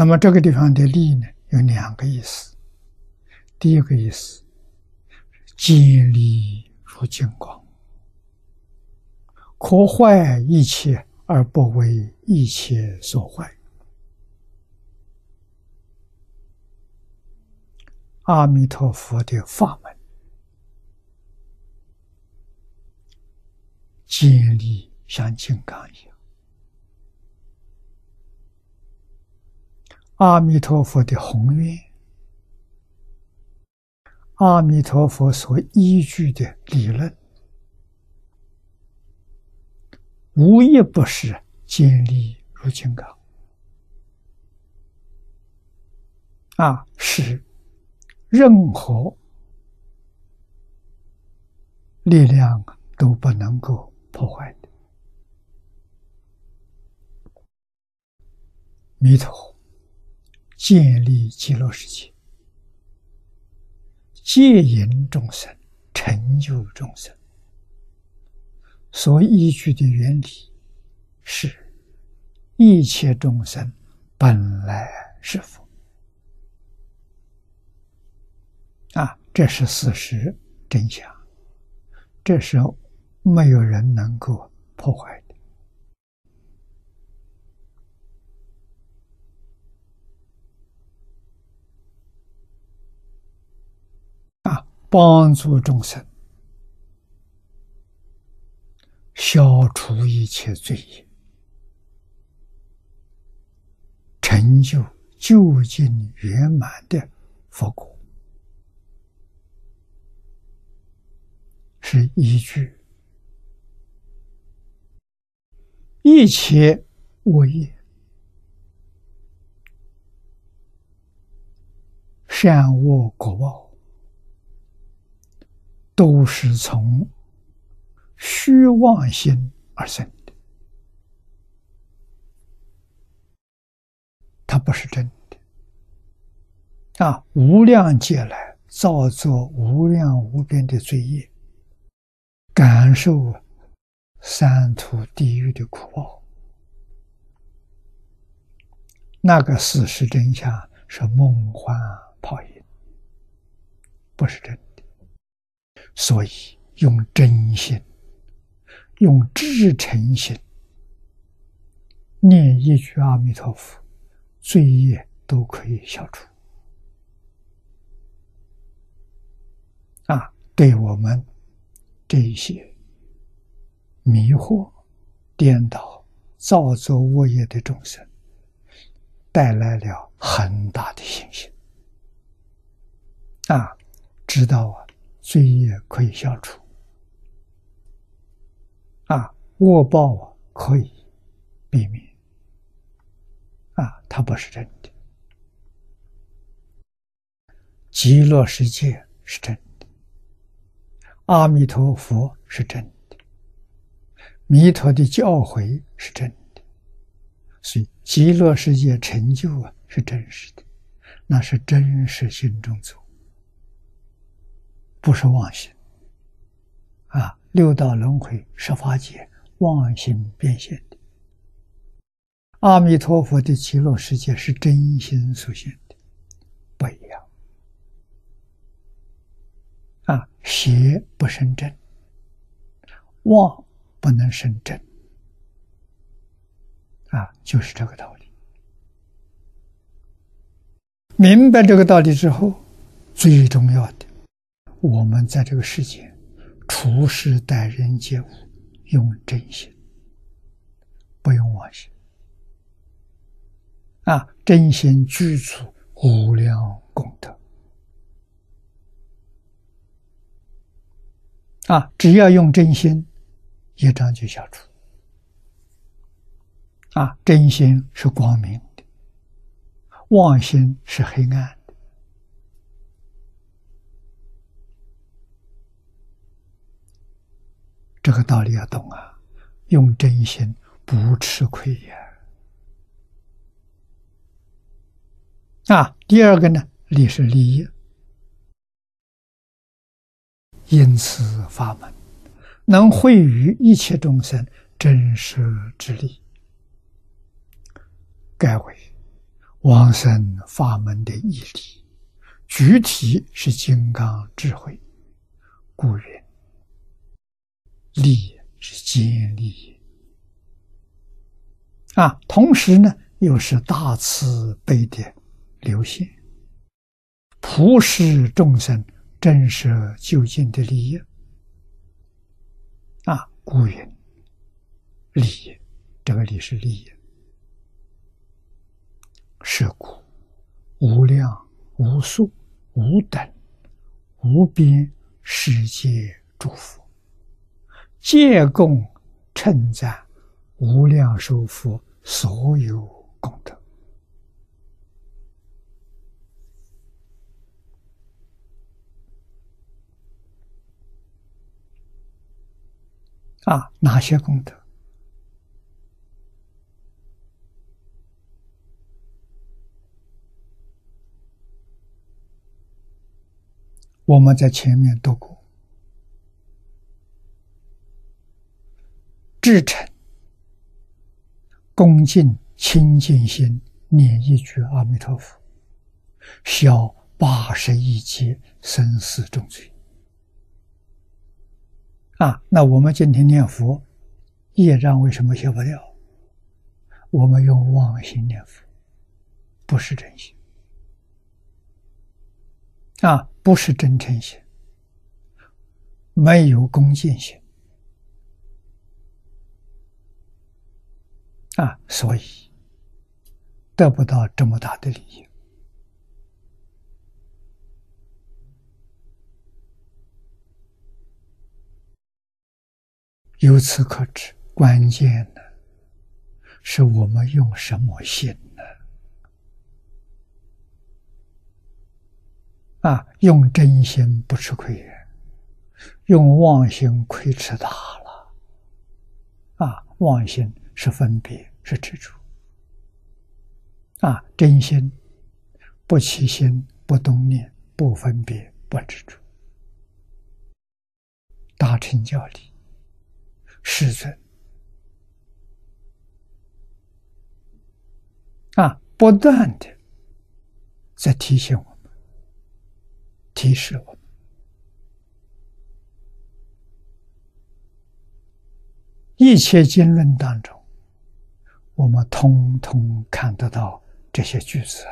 那么这个地方的利呢，有两个意思。第一个意思，见利如金光，可坏一切而不为一切所坏。阿弥陀佛的法门，见利像金刚一样。阿弥陀佛的宏愿，阿弥陀佛所依据的理论，无一不是见利如金刚。啊，是任何力量都不能够破坏的。弥陀。建立极乐世界，戒引众生，成就众生，所依据的原理是：一切众生本来是佛。啊，这是事实真相，这时候没有人能够破坏。帮助众生消除一切罪业，成就究竟圆满的佛果，是依据一切恶业、善恶果报。都是从虚妄心而生的，它不是真的。啊，无量劫来造作无量无边的罪业，感受三途地狱的苦报，那个事实真相是梦幻泡影，不是真的。所以，用真心、用至诚心念一句阿弥陀佛，罪业都可以消除。啊，对我们这些迷惑、颠倒、造作恶业的众生，带来了很大的信心。啊，知道啊。罪业可以消除，啊，恶报啊可以避免，啊，它不是真的。极乐世界是真的，阿弥陀佛是真的，弥陀的教诲是真的，所以极乐世界成就啊是真实的，那是真实心中做。不是妄心啊！六道轮回、十法界，妄心变现的。阿弥陀佛的极乐世界是真心所现的，不一样啊！邪不生正，妄不能生正啊！就是这个道理。明白这个道理之后，最重要的。我们在这个世界处事待人接物，用真心，不用妄心。啊，真心具足无量功德。啊，只要用真心，业障就消除。啊，真心是光明的，妄心是黑暗。这个道理要懂啊！用真心不吃亏呀。啊，第二个呢，利是利益，因此法门能惠于一切众生真实之力，该为往生法门的义理，具体是金刚智慧，故曰利是坚利啊。同时呢，又是大慈悲的流现，普施众生，震慑究竟的利益啊。故云利益，这个利是利益。是故无量无数无等无边世界诸佛，皆供称赞无量寿佛所有功德。啊，哪些功德？我们在前面读过，至诚、恭敬、清净心，念一句阿弥陀佛，消八十一劫生死重罪。啊，那我们今天念佛，业障为什么消不掉？我们用妄心念佛，不是真心。啊，不是真诚心，没有恭敬心，啊，所以得不到这么大的利益。由此可知，关键呢，是我们用什么心呢。啊，用真心不吃亏，用妄心亏吃大了。啊，妄心是分别，是执着。啊，真心不起心，不动念，不分别，不执着。大乘教理，世尊啊，不断的在提醒我们。提示我们，一切经论当中，我们通通看得到这些句子。